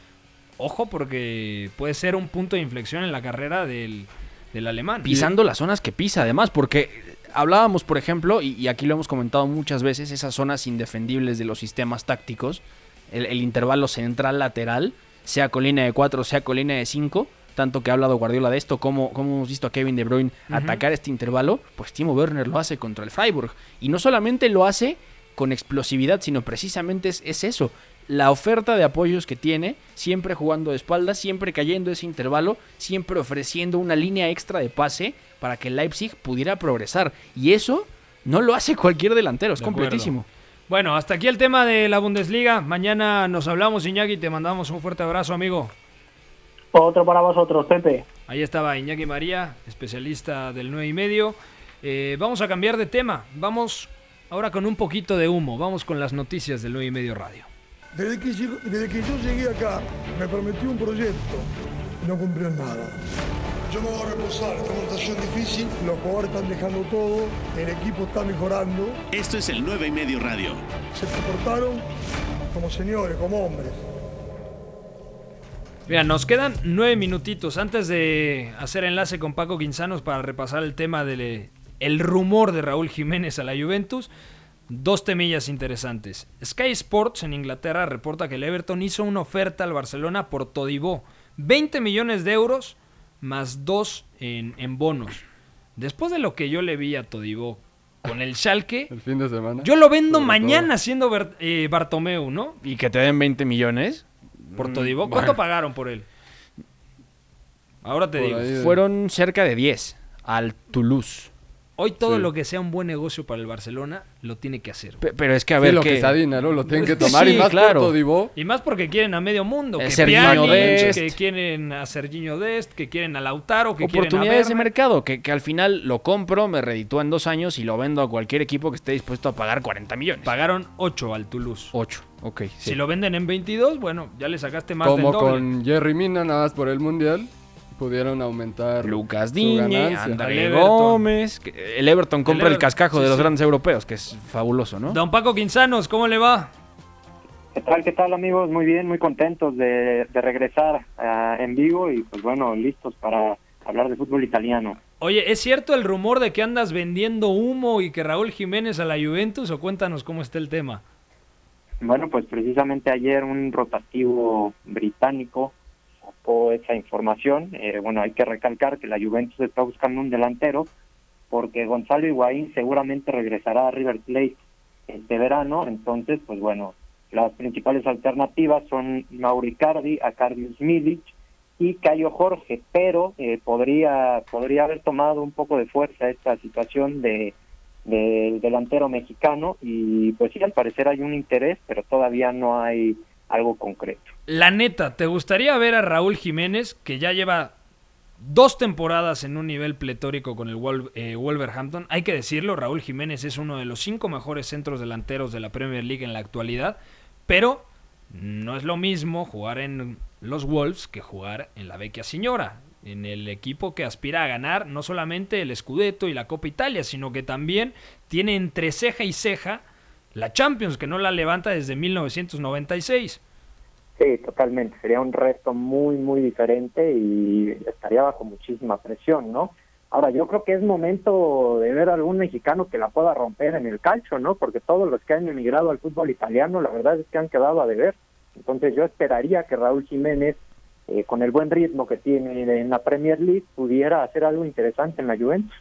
ojo porque puede ser un punto de inflexión en la carrera del, alemán. Pisando las zonas que pisa, además, porque hablábamos, por ejemplo, y, aquí lo hemos comentado muchas veces, esas zonas indefendibles de los sistemas tácticos, el, intervalo central lateral, sea con línea de 4, sea con línea de 5, tanto que ha hablado Guardiola de esto, como, como hemos visto a Kevin De Bruyne atacar este intervalo, pues Timo Werner lo hace contra el Freiburg. Y no solamente lo hace con explosividad, sino precisamente es, es eso, la oferta de apoyos que tiene, siempre jugando de espaldas, siempre cayendo ese intervalo, siempre ofreciendo una línea extra de pase para que Leipzig pudiera progresar. Y eso no lo hace cualquier delantero, es completísimo. Bueno, hasta aquí el tema de la Bundesliga. Mañana nos hablamos, Iñaki, te mandamos un fuerte abrazo, amigo. Otro para vosotros, Pepe. Ahí estaba Iñaki María, especialista del 9 y medio. Eh, vamos a cambiar de tema. Vamos ahora con un poquito de humo. Vamos con las noticias del 9 y medio radio. Desde que, desde que yo llegué acá, me prometió un proyecto no cumplió nada. Yo me voy a reposar, esta difícil, los jugadores están dejando todo, el equipo está mejorando. Esto es el 9 y medio radio. Se comportaron como señores, como hombres. Mira, nos quedan nueve minutitos antes de hacer enlace con Paco Quinzanos para repasar el tema del el rumor de Raúl Jiménez a la Juventus. Dos temillas interesantes. Sky Sports en Inglaterra reporta que el Everton hizo una oferta al Barcelona por Todibó. 20 millones de euros más dos en, bonos. Después de lo que yo le vi a Todibó con el Schalke. El fin de semana. Yo lo vendo mañana siendo Ber- eh, Bartomeu, ¿no? Y que te den 20 millones. Por Mm, Todibo. ¿Cuánto bueno. pagaron por él? Ahora te Por digo. ahí Fueron cerca de 10 al Toulouse. Hoy todo Sí. lo que sea un buen negocio para el Barcelona lo tiene que hacer. Pe- Pero es que a Sí, ver lo que... que sea dinero lo tienen que tomar. Sí, y más claro. por Todibo. Y más porque quieren a medio mundo. Que Pjanic, Dest. que quieren a Serginho Dest, que quieren a Lautaro, que quieren a oportunidades de mercado que, que al final lo compro, me reditúa en dos años y lo vendo a cualquier equipo que esté dispuesto a pagar 40 millones. Pagaron 8 al Toulouse. 8, ok. sí. Si lo venden en 22, bueno, ya le sacaste más Como del doble. con Jerry Mina, nada más por el mundial, pudieron aumentar Lucas Diñe, ganancia. André Everton. Gómez. El Everton compra el, Everton, cascajo sí, de los sí. grandes europeos, que es fabuloso, ¿no? Don Paco Quinzanos, ¿cómo le va? ¿Qué tal, qué tal amigos? Muy bien, muy contentos de, de regresar ah, en vivo y pues bueno, listos para hablar de fútbol italiano. Oye, ¿es cierto el rumor de que andas vendiendo humo y que Raúl Jiménez a la Juventus? O cuéntanos cómo está el tema. Bueno, pues precisamente ayer un rotativo británico esa información. Eh, bueno, hay que recalcar que la Juventus está buscando un delantero porque Gonzalo Higuaín seguramente regresará a River Plate este verano. Entonces, pues bueno, las principales alternativas son Mauricardi, Acardius Milic y Cayo Jorge, pero eh, podría podría haber tomado un poco de fuerza esta situación de del delantero mexicano y pues sí, al parecer hay un interés, pero todavía no hay algo concreto. La neta, ¿te gustaría ver a Raúl Jiménez, que ya lleva dos temporadas en un nivel pletórico con el eh, Wolverhampton? Hay que decirlo, Raúl Jiménez es uno de los cinco mejores centros delanteros de la Premier League en la actualidad, pero no es lo mismo jugar en los Wolves que jugar en la Vecchia Signora, en el equipo que aspira a ganar no solamente el Scudetto y la Copa Italia, sino que también tiene entre ceja y ceja la Champions, que no la levanta desde 1996. Sí, totalmente. Sería un reto muy, muy diferente y estaría bajo muchísima presión, ¿no? Ahora, yo creo que es momento de ver a algún mexicano que la pueda romper en el calcio, ¿no? Porque todos los que han emigrado al fútbol italiano, la verdad es que han quedado a deber. Entonces yo esperaría que Raúl Jiménez, eh, con el buen ritmo que tiene en la Premier League, pudiera hacer algo interesante en la Juventus.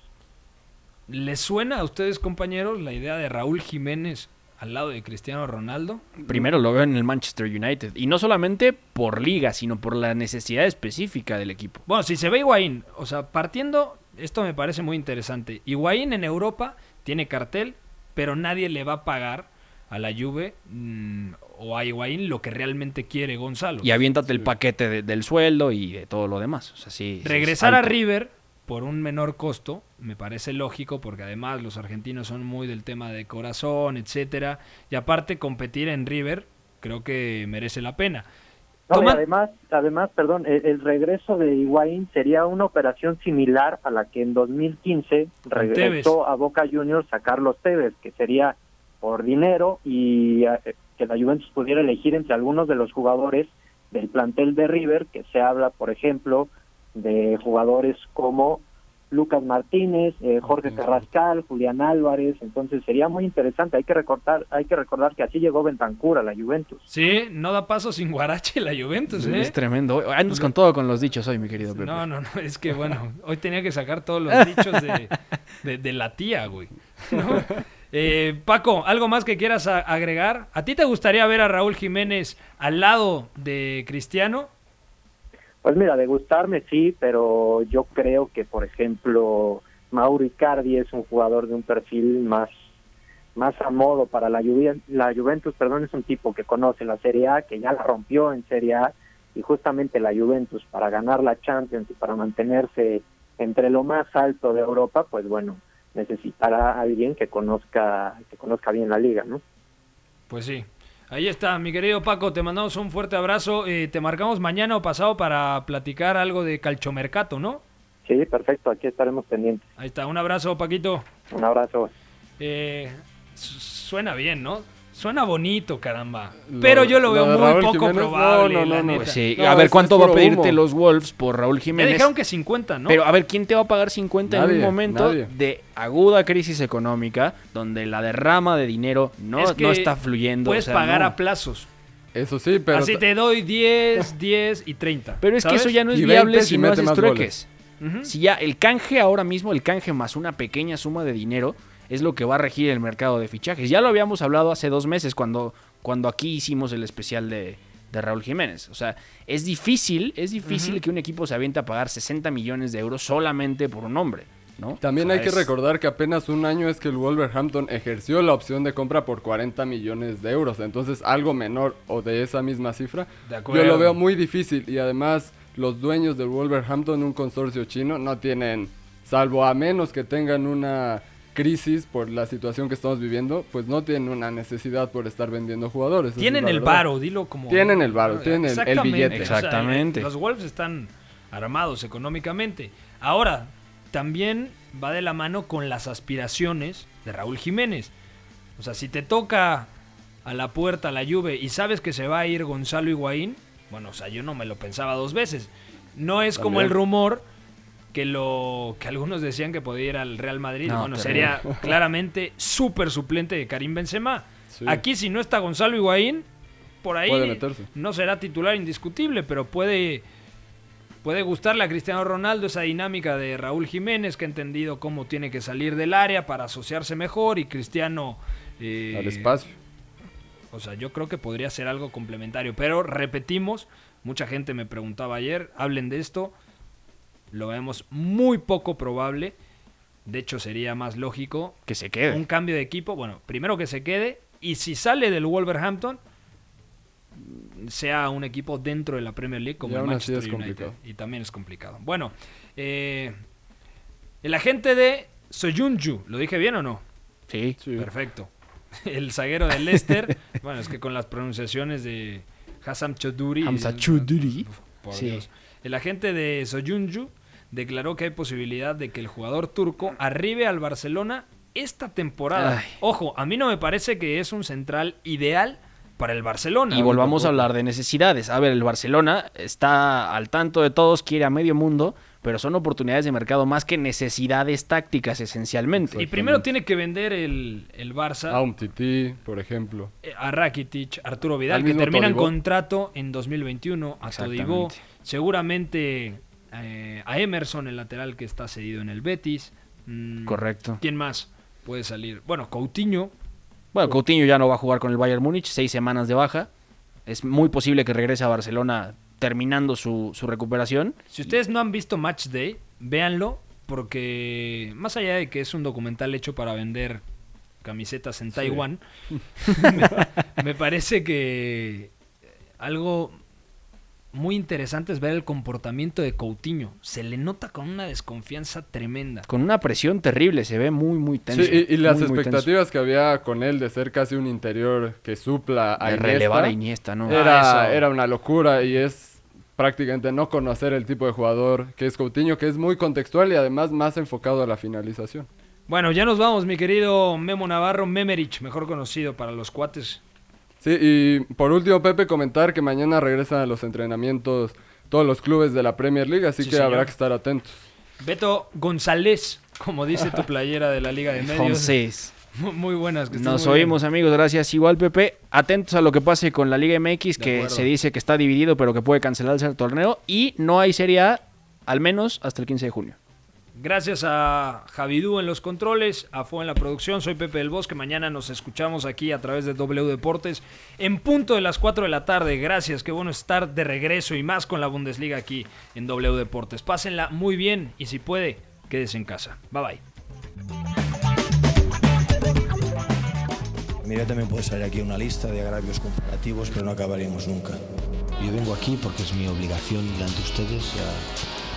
¿Les suena a ustedes, compañeros, la idea de Raúl Jiménez al lado de Cristiano Ronaldo? Primero lo veo en el Manchester United. Y no solamente por liga, sino por la necesidad específica del equipo. Bueno, si se ve Higuaín, o sea, partiendo, esto me parece muy interesante. Higuaín en Europa tiene cartel, pero nadie le va a pagar a la Juve mm, o a Higuaín lo que realmente quiere Gonzalo. Y aviéntate el paquete de- del sueldo y de todo lo demás. O sea, sí, sí es Regresar a. River por un menor costo me parece lógico porque además los argentinos son muy del tema de corazón, etcétera, y aparte competir en River creo que merece la pena. No, y además, además, perdón, el, el regreso de Higuaín sería una operación similar a la que en 2015 regresó a Boca Juniors a Carlos Tevez, que sería por dinero y eh, que la Juventus pudiera elegir entre algunos de los jugadores del plantel de River, que se habla, por ejemplo, de jugadores como Lucas Martínez, eh, Jorge Carrascal, Julián Álvarez, entonces sería muy interesante. Hay que recordar, hay que recordar que así llegó Bentancur a la Juventus. Sí, no da paso sin Guarache la Juventus, ¿eh? Es tremendo. Andas con todo con los dichos hoy, mi querido Pepe. No, no, no, es que bueno, hoy tenía que sacar todos los dichos de, de- de la tía, güey. ¿no? Eh, Paco, ¿algo más que quieras agregar? ¿A ti te gustaría ver a Raúl Jiménez al lado de Cristiano? Pues mira, de gustarme sí, pero yo creo que, por ejemplo, Mauro Icardi es un jugador de un perfil más más a modo para la, Juve- la Juventus, perdón, es un tipo que conoce la Serie A, que ya la rompió en Serie A, y justamente la Juventus para ganar la Champions y para mantenerse entre lo más alto de Europa, pues bueno, necesitará a alguien que conozca que conozca bien la liga, ¿no? Pues sí. Ahí está, mi querido Paco, te mandamos un fuerte abrazo. Eh, te marcamos mañana o pasado para platicar algo de Calchomercato, ¿no? Sí, perfecto, aquí estaremos pendientes. Ahí está, un abrazo, Paquito. Un abrazo. Eh, su- suena bien, ¿no? Suena bonito, caramba. Pero yo lo, veo muy Raúl poco Jiménez, probable, no, no, la no, neta. Pues sí, No, a ver cuánto va a pedirte humo. los Wolves por Raúl Jiménez. dijeron que 50, ¿no? Pero a ver, ¿quién te va a pagar 50 en un momento nadie. de aguda crisis económica donde la derrama de dinero no, Es que no está fluyendo? Puedes o sea, pagar no. a plazos. Eso sí, pero... Así te doy 10, 10 y 30. Pero es que eso ya no es Y viable 20 si si no mete haces más trueques. Si ya el canje ahora mismo, el canje más una pequeña suma de dinero, es lo que va a regir el mercado de fichajes. Ya lo habíamos hablado hace dos meses cuando, cuando aquí hicimos el especial de, de Raúl Jiménez. O sea, es difícil, es difícil que un equipo se aviente a pagar 60 millones de euros solamente por un hombre. ¿no? También O sea, hay que recordar que apenas un año es que el Wolverhampton ejerció la opción de compra por 40 millones de euros. Entonces, algo menor o de esa misma cifra, yo lo veo muy difícil. Y además, los dueños del Wolverhampton, un consorcio chino, no tienen, salvo a menos que tengan una crisis por la situación que estamos viviendo, pues no tienen una necesidad por estar vendiendo jugadores. Tienen el varo, dilo como. Tienen el varo, Ah, tienen el- el exactamente, billete. o sea, Exactamente. los Wolves están armados económicamente. Ahora, también va de la mano con las aspiraciones de Raúl Jiménez. O sea, si te toca a la puerta la Juve y sabes que se va a ir Gonzalo Higuaín, bueno, o sea, yo no me lo pensaba dos veces. No es como el rumor que lo que algunos decían que podía ir al Real Madrid. No, bueno, sería claramente súper suplente de Karim Benzema. Sí. Aquí si no está Gonzalo Higuaín, por ahí no será titular indiscutible, pero puede puede gustarle a Cristiano Ronaldo esa dinámica de Raúl Jiménez que ha entendido cómo tiene que salir del área para asociarse mejor y Cristiano eh, Al espacio. o sea, yo creo que podría ser algo complementario. Pero repetimos, mucha gente me preguntaba ayer, hablen de esto. Lo vemos muy poco probable. De hecho, sería más lógico Que se quede. un cambio de equipo. Bueno, primero que se quede. Y si sale del Wolverhampton, sea un equipo dentro de la Premier League como Y el Manchester es United. complicado. Y también es complicado. Bueno, eh, el agente de Soyunju, ¿lo dije bien o no? Sí. Perfecto. El zaguero del Leicester. bueno, es que con las pronunciaciones de Hassam Choudhury. Hamza Choudhury. Por Sí. Dios. El agente de Soyunju declaró que hay posibilidad de que el jugador turco arribe al Barcelona esta temporada. Ay. Ojo, a mí no me parece que es un central ideal para el Barcelona. Y volvamos a hablar de necesidades. A ver, el Barcelona está al tanto de todos, quiere a medio mundo, pero son oportunidades de mercado más que necesidades tácticas esencialmente. Y primero tiene que vender el, el Barça A un Titi, por ejemplo. eh, a Rakitic, Arturo Vidal, Al que terminan contrato en 2021, a Exactamente. seguramente eh, a Emerson, el lateral que está cedido en el Betis. Mm, Correcto. ¿Quién más puede salir? Bueno, Coutinho. Bueno, Coutinho ya no va a jugar con el Bayern Múnich, seis semanas de baja. Es muy posible que regrese a Barcelona terminando su, su recuperación. Si ustedes no han visto Match Day, véanlo, porque más allá de que es un documental hecho para vender camisetas en Sí. Taiwán, me, me parece que algo muy interesante es ver el comportamiento de Coutinho. Se le nota con una desconfianza tremenda. Con una presión terrible, se ve muy, muy tenso. Sí, y, y las muy, muy tenso. expectativas que había con él de ser casi un interior que supla a De Iniesta, relevar a Iniesta, ¿no? Era, Ah, eso. era una locura y es prácticamente no conocer el tipo de jugador que es Coutinho, que es muy contextual y además más enfocado a la finalización. Bueno, ya nos vamos, mi querido Memo Navarro, Memerich, mejor conocido para los cuates. Sí, y por último, Pepe, comentar que mañana regresan a los entrenamientos todos los clubes de la Premier League, así Sí, que señor. habrá que estar atentos. Beto González, como dice tu playera de la Liga de Medios. Mu- Muy buenas. Que nos muy bien. oímos amigos, gracias. Igual Pepe, atentos a lo que pase con la Liga MX, que acuerdo. se dice que está dividido, pero que puede cancelarse el torneo. Y no hay Serie A, al menos hasta el 15 de junio. Gracias a Javidú en los controles, a Fue en la producción. Soy Pepe del Bosque. Mañana nos escuchamos aquí a través de W Deportes en punto de las 4 de la tarde. Gracias, qué bueno estar de regreso y más con la Bundesliga aquí en W Deportes. Pásenla muy bien y si puede, quédese en casa. Bye bye. Mira, también puede salir aquí una lista de agravios comparativos, pero no acabaríamos nunca. Yo vengo aquí porque es mi obligación delante de ustedes. Ya,